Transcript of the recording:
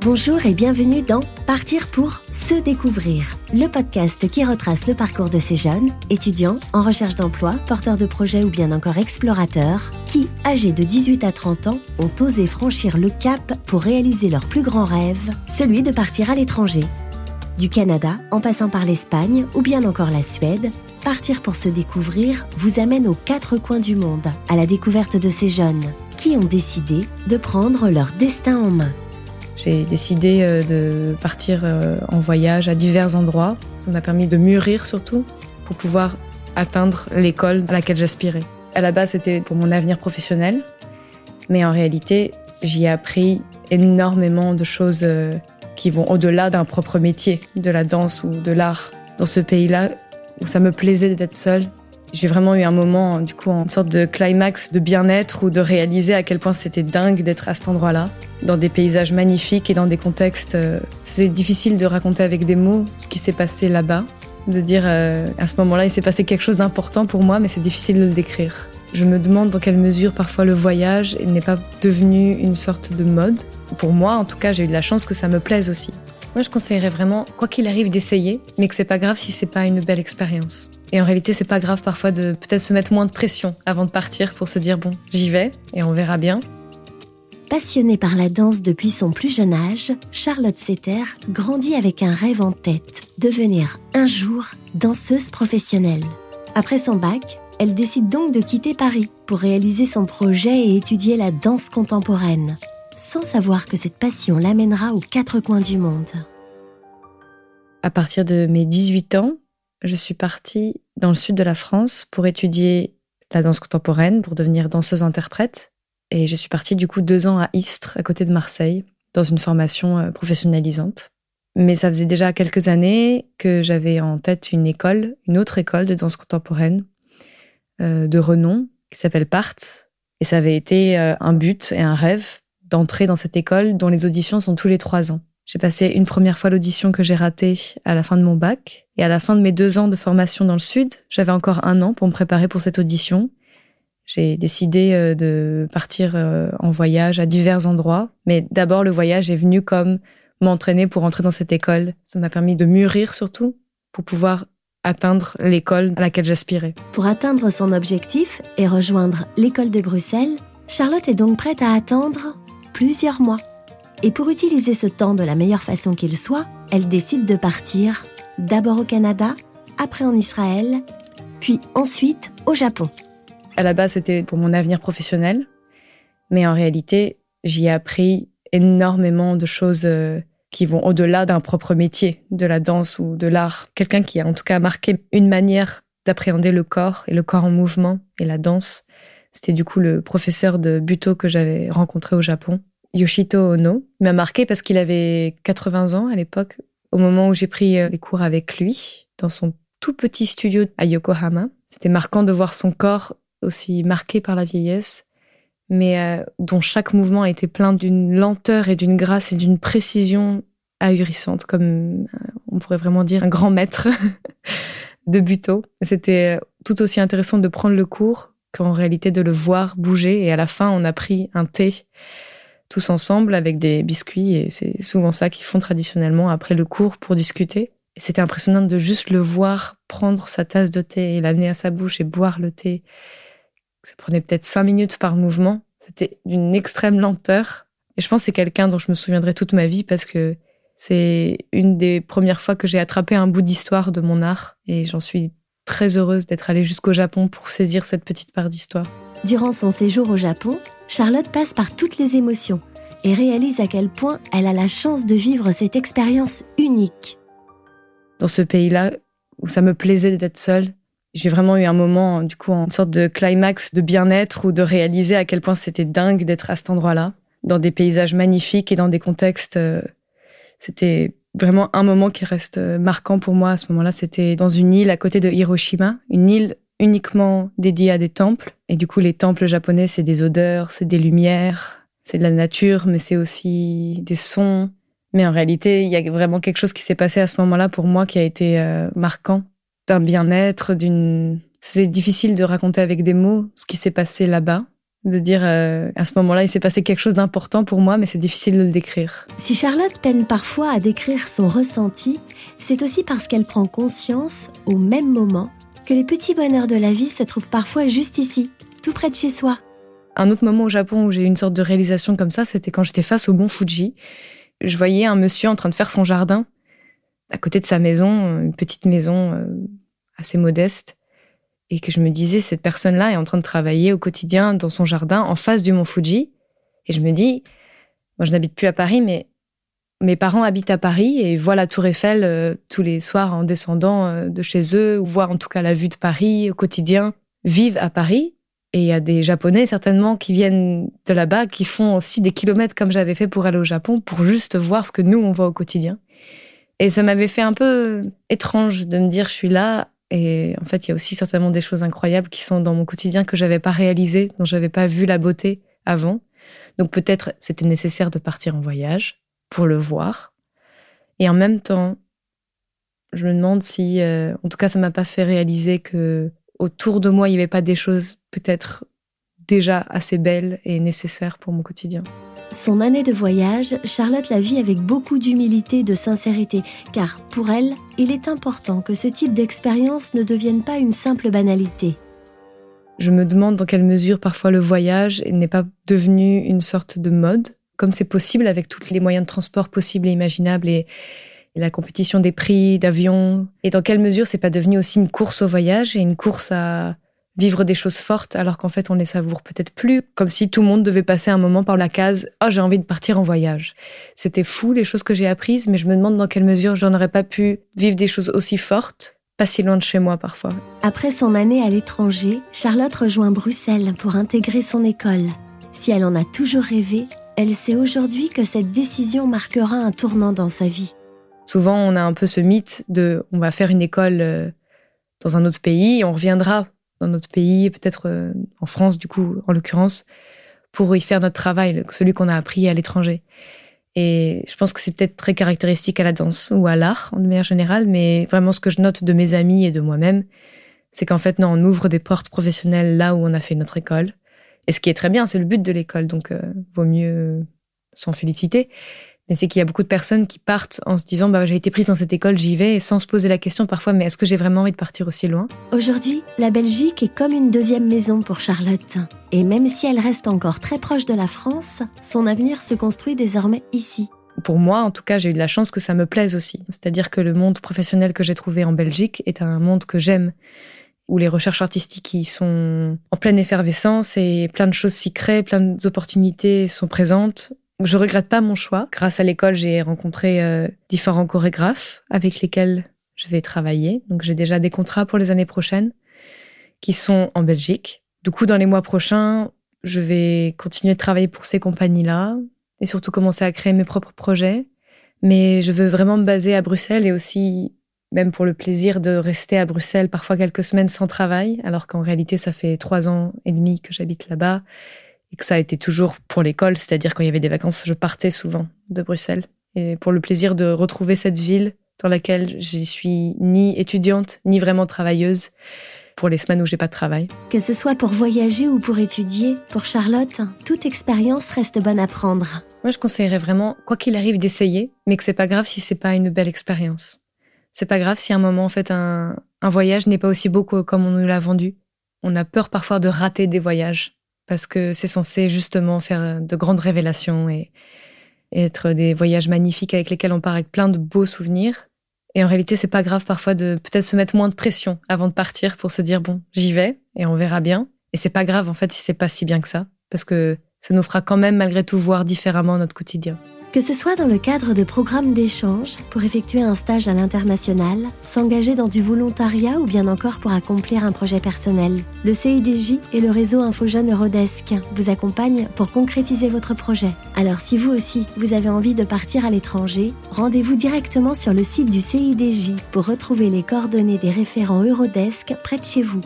Bonjour et bienvenue dans Partir pour se découvrir, le podcast qui retrace le parcours de ces jeunes, étudiants, en recherche d'emploi, porteurs de projets ou bien encore explorateurs, qui, âgés de 18 à 30 ans, ont osé franchir le cap pour réaliser leur plus grand rêve, celui de partir à l'étranger. Du Canada, en passant par l'Espagne ou bien encore la Suède, Partir pour se découvrir vous amène aux quatre coins du monde, à la découverte de ces jeunes, qui ont décidé de prendre leur destin en main. J'ai décidé euh, de partir euh, en voyage à divers endroits. Ça m'a permis de mûrir surtout pour pouvoir atteindre l'école à laquelle j'aspirais. À la base, c'était pour mon avenir professionnel, mais en réalité, j'y ai appris énormément de choses euh, qui vont au-delà d'un propre métier, de la danse ou de l'art. Dans ce pays-là, où ça me plaisait d'être seule, j'ai vraiment eu un moment, du coup, en sorte de climax de bien-être ou de réaliser à quel point c'était dingue d'être à cet endroit-là, dans des paysages magnifiques et dans des contextes. Euh, c'est difficile de raconter avec des mots ce qui s'est passé là-bas, de dire euh, à ce moment-là, il s'est passé quelque chose d'important pour moi, mais c'est difficile de le décrire. Je me demande dans quelle mesure parfois le voyage n'est pas devenu une sorte de mode. Pour moi, en tout cas, j'ai eu de la chance que ça me plaise aussi. Moi, je conseillerais vraiment, quoi qu'il arrive, d'essayer, mais que c'est pas grave si c'est pas une belle expérience. Et en réalité, c'est pas grave parfois de peut-être se mettre moins de pression avant de partir pour se dire bon, j'y vais et on verra bien. Passionnée par la danse depuis son plus jeune âge, Charlotte Setter grandit avec un rêve en tête, devenir un jour danseuse professionnelle. Après son bac, elle décide donc de quitter Paris pour réaliser son projet et étudier la danse contemporaine, sans savoir que cette passion l'amènera aux quatre coins du monde. À partir de mes 18 ans, je suis partie dans le sud de la France pour étudier la danse contemporaine, pour devenir danseuse-interprète. Et je suis partie du coup deux ans à Istres, à côté de Marseille, dans une formation euh, professionnalisante. Mais ça faisait déjà quelques années que j'avais en tête une école, une autre école de danse contemporaine euh, de renom, qui s'appelle PART. Et ça avait été euh, un but et un rêve d'entrer dans cette école dont les auditions sont tous les trois ans. J'ai passé une première fois l'audition que j'ai ratée à la fin de mon bac. Et à la fin de mes deux ans de formation dans le Sud, j'avais encore un an pour me préparer pour cette audition. J'ai décidé euh, de partir euh, en voyage à divers endroits. Mais d'abord, le voyage est venu comme m'entraîner pour entrer dans cette école. Ça m'a permis de mûrir surtout pour pouvoir atteindre l'école à laquelle j'aspirais. Pour atteindre son objectif et rejoindre l'école de Bruxelles, Charlotte est donc prête à attendre plusieurs mois. Et pour utiliser ce temps de la meilleure façon qu'il soit, elle décide de partir, d'abord au Canada, après en Israël, puis ensuite au Japon. À la base, c'était pour mon avenir professionnel, mais en réalité, j'y ai appris énormément de choses euh, qui vont au-delà d'un propre métier, de la danse ou de l'art. Quelqu'un qui a en tout cas marqué une manière d'appréhender le corps et le corps en mouvement et la danse. C'était du coup le professeur de buto que j'avais rencontré au Japon Yoshito Ono. m'a marqué parce qu'il avait 80 ans à l'époque, au moment où j'ai pris euh, les cours avec lui, dans son tout petit studio à Yokohama. C'était marquant de voir son corps aussi marqué par la vieillesse, mais euh, dont chaque mouvement était plein d'une lenteur et d'une grâce et d'une précision ahurissante, comme euh, on pourrait vraiment dire un grand maître de buto. C'était tout aussi intéressant de prendre le cours qu'en réalité de le voir bouger. Et à la fin, on a pris un thé tous ensemble avec des biscuits et c'est souvent ça qu'ils font traditionnellement après le cours pour discuter. C'était impressionnant de juste le voir prendre sa tasse de thé et l'amener à sa bouche et boire le thé. Ça prenait peut-être cinq minutes par mouvement. C'était d'une extrême lenteur. Et je pense que c'est quelqu'un dont je me souviendrai toute ma vie parce que c'est une des premières fois que j'ai attrapé un bout d'histoire de mon art et j'en suis très heureuse d'être allée jusqu'au Japon pour saisir cette petite part d'histoire. Durant son séjour au Japon, Charlotte passe par toutes les émotions et réalise à quel point elle a la chance de vivre cette expérience unique. Dans ce pays-là, où ça me plaisait d'être seule, j'ai vraiment eu un moment, du coup, en sorte de climax de bien-être ou de réaliser à quel point c'était dingue d'être à cet endroit-là, dans des paysages magnifiques et dans des contextes. Euh, c'était vraiment un moment qui reste euh, marquant pour moi à ce moment-là. C'était dans une île à côté de Hiroshima, une île uniquement dédié à des temples. Et du coup, les temples japonais, c'est des odeurs, c'est des lumières, c'est de la nature, mais c'est aussi des sons. Mais en réalité, il y a vraiment quelque chose qui s'est passé à ce moment-là pour moi qui a été euh, marquant, d'un bien-être, d'une. C'est difficile de raconter avec des mots ce qui s'est passé là-bas, de dire euh, à ce moment-là, il s'est passé quelque chose d'important pour moi, mais c'est difficile de le décrire. Si Charlotte peine parfois à décrire son ressenti, c'est aussi parce qu'elle prend conscience, au même moment, que les petits bonheurs de la vie se trouvent parfois juste ici, tout près de chez soi. Un autre moment au Japon où j'ai eu une sorte de réalisation comme ça, c'était quand j'étais face au mont Fuji. Je voyais un monsieur en train de faire son jardin à côté de sa maison, une petite maison euh, assez modeste et que je me disais, cette personne-là est en train de travailler au quotidien dans son jardin en face du mont Fuji. Et je me dis, moi je n'habite plus à Paris, mais mes parents habitent à Paris et voient la tour Eiffel euh, tous les soirs en descendant euh, de chez eux, ou voient en tout cas la vue de Paris au quotidien, vivent à Paris. Et il y a des Japonais certainement qui viennent de là-bas, qui font aussi des kilomètres comme j'avais fait pour aller au Japon, pour juste voir ce que nous, on voit au quotidien. Et ça m'avait fait un peu étrange de me dire, je suis là, et en fait, il y a aussi certainement des choses incroyables qui sont dans mon quotidien que j'avais pas réalisées, dont j'avais pas vu la beauté avant. Donc peut-être c'était nécessaire de partir en voyage pour le voir. Et en même temps, je me demande si, euh, en tout cas, ça m'a pas fait réaliser que autour de moi, il n'y avait pas des choses peut-être déjà assez belles et nécessaires pour mon quotidien. Son année de voyage, Charlotte la vit avec beaucoup d'humilité et de sincérité, car pour elle, il est important que ce type d'expérience ne devienne pas une simple banalité. Je me demande dans quelle mesure parfois le voyage n'est pas devenu une sorte de mode, comme c'est possible avec tous les moyens de transport possibles et imaginables et, la compétition des prix d'avion, et dans quelle mesure c'est pas devenu aussi une course au voyage et une course à vivre des choses fortes alors qu'en fait on les savoure peut-être plus, comme si tout le monde devait passer un moment par la case oh j'ai envie de partir en voyage. C'était fou les choses que j'ai apprises, mais je me demande dans quelle mesure j'en aurais pas pu vivre des choses aussi fortes, pas si loin de chez moi parfois. Après son année à l'étranger, Charlotte rejoint Bruxelles pour intégrer son école. Si elle en a toujours rêvé, elle sait aujourd'hui que cette décision marquera un tournant dans sa vie. Souvent, on a un peu ce mythe de on va faire une école euh, dans un autre pays on reviendra dans notre pays, peut-être euh, en France du coup, en l'occurrence, pour y faire notre travail, celui qu'on a appris à l'étranger. Et je pense que c'est peut-être très caractéristique à la danse ou à l'art en manière générale, mais vraiment ce que je note de mes amis et de moi-même, c'est qu'en fait, non, on ouvre des portes professionnelles là où on a fait notre école. Et ce qui est très bien, c'est le but de l'école, donc euh, vaut mieux s'en féliciter. Mais c'est qu'il y a beaucoup de personnes qui partent en se disant bah, j'ai été prise dans cette école, j'y vais, et sans se poser la question parfois mais est-ce que j'ai vraiment envie de partir aussi loin? Aujourd'hui, la Belgique est comme une deuxième maison pour Charlotte. Et même si elle reste encore très proche de la France, son avenir se construit désormais ici. Pour moi, en tout cas, j'ai eu de la chance que ça me plaise aussi. C'est-à-dire que le monde professionnel que j'ai trouvé en Belgique est un monde que j'aime où les recherches artistiques y sont en pleine effervescence et plein de choses s'y créent, plein d'opportunités sont présentes je regrette pas mon choix. Grâce à l'école, j'ai rencontré euh, différents chorégraphes avec lesquels je vais travailler. Donc j'ai déjà des contrats pour les années prochaines qui sont en Belgique. Du coup, dans les mois prochains, je vais continuer de travailler pour ces compagnies-là et surtout commencer à créer mes propres projets. Mais je veux vraiment me baser à Bruxelles et aussi même pour le plaisir de rester à Bruxelles parfois quelques semaines sans travail, alors qu'en réalité ça fait trois ans et demi que j'habite là-bas et que ça a été toujours pour l'école, c'est-à-dire quand il y avait des vacances, je partais souvent de Bruxelles. Et pour le plaisir de retrouver cette ville dans laquelle je suis ni étudiante, ni vraiment travailleuse, pour les semaines où j'ai pas de travail. Que ce soit pour voyager ou pour étudier, pour Charlotte, toute expérience reste bonne à prendre. Moi, je conseillerais vraiment, quoi qu'il arrive, d'essayer, mais que c'est pas grave si c'est pas une belle expérience. C'est pas grave si à un moment, en fait, un, voyage n'est pas aussi beau comme on nous l'a vendu. On a peur parfois de rater des voyages parce que c'est censé justement faire de grandes révélations et, être des voyages magnifiques avec lesquels on part avec plein de beaux souvenirs. Et en réalité, c'est pas grave parfois de peut-être se mettre moins de pression avant de partir pour se dire bon, j'y vais et on verra bien. Et c'est pas grave en fait si c'est pas si bien que ça, parce que ça nous fera quand même malgré tout voir différemment notre quotidien. Que ce soit dans le cadre de programmes d'échange, pour effectuer un stage à l'international, s'engager dans du volontariat ou bien encore pour accomplir un projet personnel, le CIDJ et le réseau InfoJeune Eurodesk vous accompagnent pour concrétiser votre projet. Alors si vous aussi, vous avez envie de partir à l'étranger, rendez-vous directement sur le site du CIDJ pour retrouver les coordonnées des référents Eurodesk près de chez vous.